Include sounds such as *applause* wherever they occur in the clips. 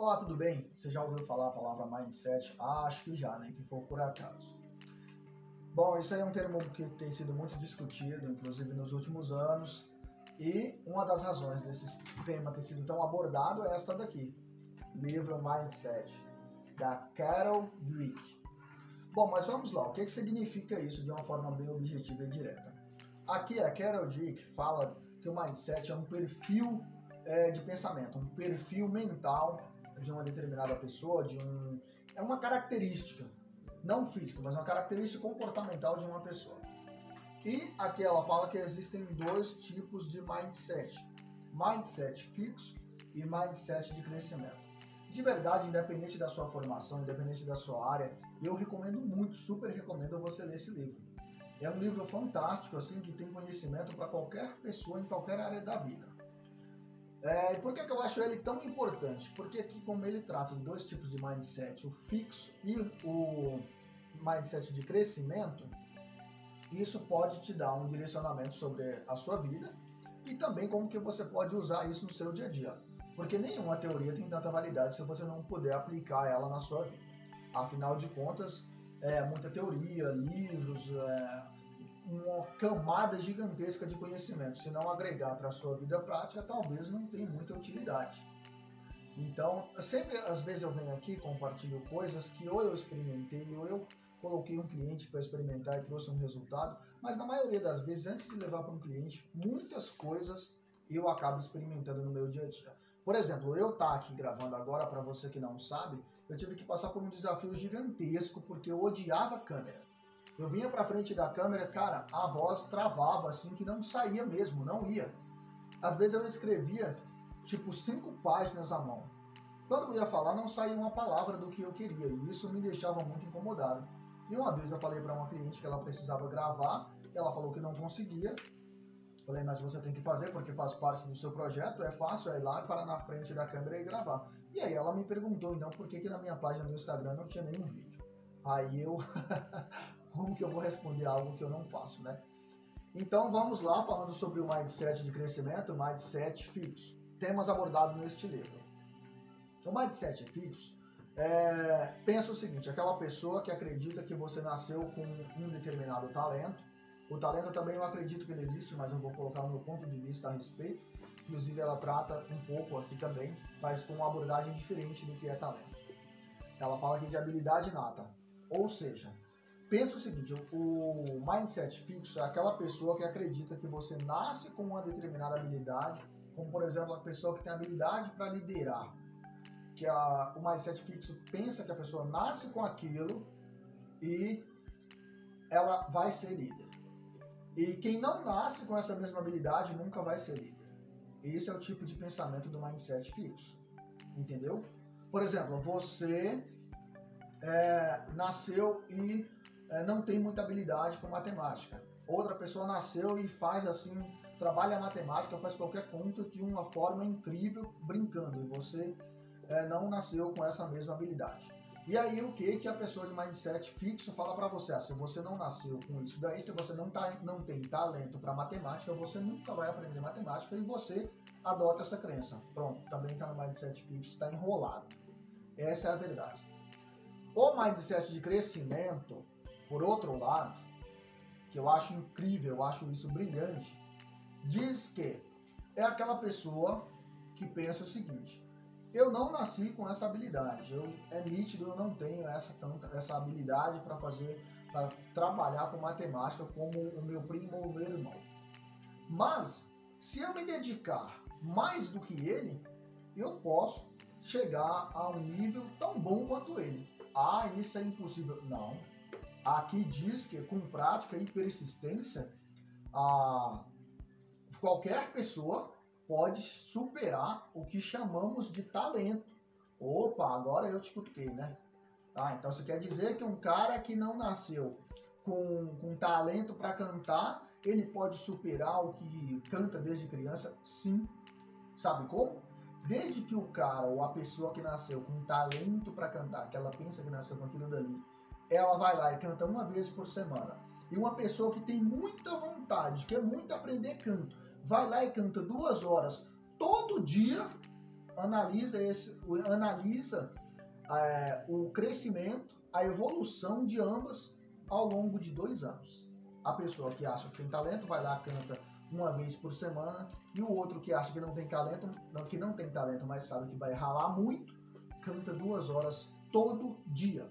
Olá, tudo bem? Você já ouviu falar a palavra mindset? Acho que já, né? que for por acaso. Bom, isso aí é um termo que tem sido muito discutido, inclusive nos últimos anos, e uma das razões desse tema ter sido tão abordado é esta daqui, livro Mindset, da Carol Dweck. Bom, mas vamos lá, o que, que significa isso de uma forma bem objetiva e direta? Aqui a Carol Dweck fala que o mindset é um perfil é, de pensamento, um perfil mental de uma determinada pessoa, de um é uma característica, não física, mas uma característica comportamental de uma pessoa. E aqui ela fala que existem dois tipos de mindset: mindset fixo e mindset de crescimento. De verdade, independente da sua formação, independente da sua área, eu recomendo muito, super recomendo você ler esse livro. É um livro fantástico, assim, que tem conhecimento para qualquer pessoa em qualquer área da vida. É, por que, que eu acho ele tão importante? Porque aqui, como ele trata de dois tipos de mindset, o fixo e o mindset de crescimento, isso pode te dar um direcionamento sobre a sua vida e também como que você pode usar isso no seu dia a dia. Porque nenhuma teoria tem tanta validade se você não puder aplicar ela na sua vida. Afinal de contas, é muita teoria, livros, é, uma camada gigantesca de conhecimento. Se não agregar para a sua vida prática, talvez não tenha muita utilidade. Então, sempre, às vezes eu venho aqui compartilho coisas que ou eu experimentei ou eu coloquei um cliente para experimentar e trouxe um resultado, mas na maioria das vezes, antes de levar para um cliente, muitas coisas eu acabo experimentando no meu dia a dia. Por exemplo, eu estar tá aqui gravando agora, para você que não sabe, eu tive que passar por um desafio gigantesco porque eu odiava a câmera. Eu vinha para frente da câmera, cara, a voz travava assim que não saía mesmo, não ia. Às vezes eu escrevia tipo cinco páginas à mão. Quando eu ia falar, não saía uma palavra do que eu queria e isso me deixava muito incomodado. E uma vez eu falei para uma cliente que ela precisava gravar, ela falou que não conseguia. Falei, mas você tem que fazer porque faz parte do seu projeto, é fácil, é ir lá, parar na frente da câmera e gravar. E aí ela me perguntou, então, por que, que na minha página do Instagram não tinha nenhum vídeo? Aí eu, *laughs* como que eu vou responder algo que eu não faço, né? Então vamos lá, falando sobre o mindset de crescimento, o mindset fixo. Temas abordados neste livro. O mindset fixo é, pensa o seguinte: aquela pessoa que acredita que você nasceu com um determinado talento. O talento também eu acredito que ele existe, mas eu vou colocar o meu ponto de vista a respeito. Inclusive, ela trata um pouco aqui também, mas com uma abordagem diferente do que é talento. Ela fala aqui de habilidade nata. Ou seja, pensa o seguinte: o mindset fixo é aquela pessoa que acredita que você nasce com uma determinada habilidade, como por exemplo a pessoa que tem habilidade para liderar que a, o mindset fixo pensa que a pessoa nasce com aquilo e ela vai ser líder. E quem não nasce com essa mesma habilidade nunca vai ser líder. Esse é o tipo de pensamento do mindset fixo. Entendeu? Por exemplo, você é, nasceu e é, não tem muita habilidade com matemática. Outra pessoa nasceu e faz assim, trabalha matemática, faz qualquer conta de uma forma incrível, brincando. E você é, não nasceu com essa mesma habilidade. E aí o que que a pessoa de mindset fixo fala para você? Ah, se você não nasceu com isso daí, se você não, tá, não tem talento para matemática, você nunca vai aprender matemática e você adota essa crença. Pronto, também está no mindset fixo, está enrolado. Essa é a verdade. O mindset de crescimento, por outro lado, que eu acho incrível, eu acho isso brilhante, diz que é aquela pessoa que pensa o seguinte: eu não nasci com essa habilidade. Eu, é nítido, eu não tenho essa, tanta, essa habilidade para fazer, para trabalhar com matemática como o meu primo ou o meu irmão. Mas, se eu me dedicar mais do que ele, eu posso chegar a um nível tão bom quanto ele. Ah, isso é impossível. Não. Aqui diz que com prática e persistência, a, qualquer pessoa pode superar o que chamamos de talento. Opa, agora eu te cutuquei, né? Tá, então você quer dizer que um cara que não nasceu com, com talento para cantar, ele pode superar o que canta desde criança? Sim. Sabe como? Desde que o cara ou a pessoa que nasceu com talento para cantar, que ela pensa que nasceu com aquilo dali, ela vai lá e canta uma vez por semana. E uma pessoa que tem muita vontade, quer muito aprender canto, vai lá e canta duas horas todo dia, analisa esse, analisa é, o crescimento, a evolução de ambas ao longo de dois anos. A pessoa que acha que tem talento vai lá canta uma vez por semana e o outro que acha que não tem talento, não, que não tem talento, mas sabe que vai ralar muito, canta duas horas todo dia.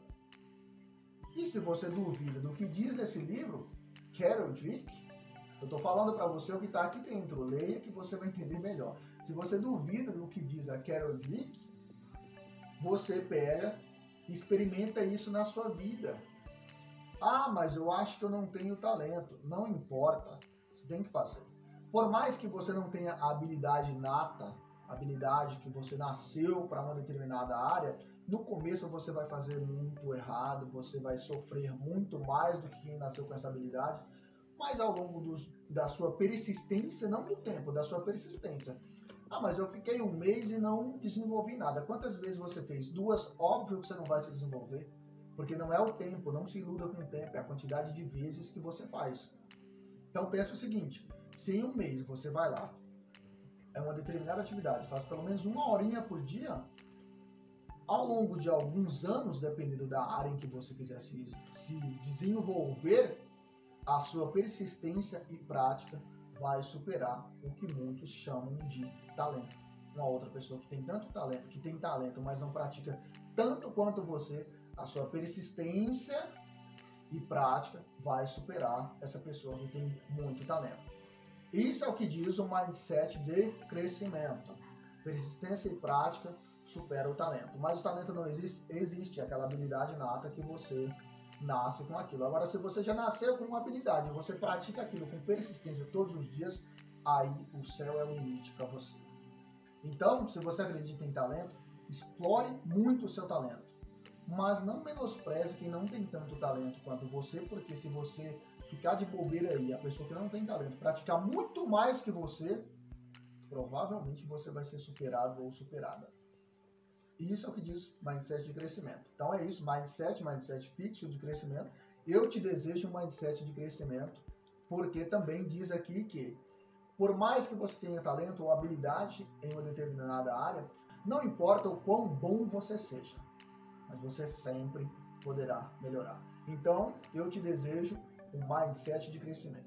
E se você duvida do que diz esse livro, Carol Dweck, eu estou falando para você o que está aqui dentro. Leia que você vai entender melhor. Se você duvida do que diz a Carol Dweck, você pega e experimenta isso na sua vida. Ah, mas eu acho que eu não tenho talento. Não importa. Você tem que fazer. Por mais que você não tenha habilidade nata, habilidade que você nasceu para uma determinada área, no começo você vai fazer muito errado, você vai sofrer muito mais do que quem nasceu com essa habilidade, mas ao longo dos, da sua persistência, não do tempo, da sua persistência. Ah, mas eu fiquei um mês e não desenvolvi nada. Quantas vezes você fez? Duas, óbvio que você não vai se desenvolver, porque não é o tempo, não se iluda com o tempo, é a quantidade de vezes que você faz. Então pensa o seguinte: se em um mês você vai lá, é uma determinada atividade, faz pelo menos uma horinha por dia, ao longo de alguns anos, dependendo da área em que você quiser se, se desenvolver, a sua persistência e prática vai superar o que muitos chamam de talento. Uma outra pessoa que tem tanto talento, que tem talento, mas não pratica tanto quanto você, a sua persistência e prática vai superar essa pessoa que tem muito talento. Isso é o que diz o mindset de crescimento. Persistência e prática supera o talento. Mas o talento não existe, existe aquela habilidade nata que você nasce com aquilo. Agora, se você já nasceu com uma habilidade, você pratica aquilo com persistência todos os dias, aí o céu é o limite para você. Então, se você acredita em talento, explore muito o seu talento. Mas não menospreze quem não tem tanto talento quanto você, porque se você ficar de bobeira aí, a pessoa que não tem talento, praticar muito mais que você, provavelmente você vai ser superado ou superada. Isso é o que diz mindset de crescimento. Então é isso, mindset, mindset fixo de crescimento. Eu te desejo um mindset de crescimento, porque também diz aqui que por mais que você tenha talento ou habilidade em uma determinada área, não importa o quão bom você seja, mas você sempre poderá melhorar. Então, eu te desejo um mindset de crescimento.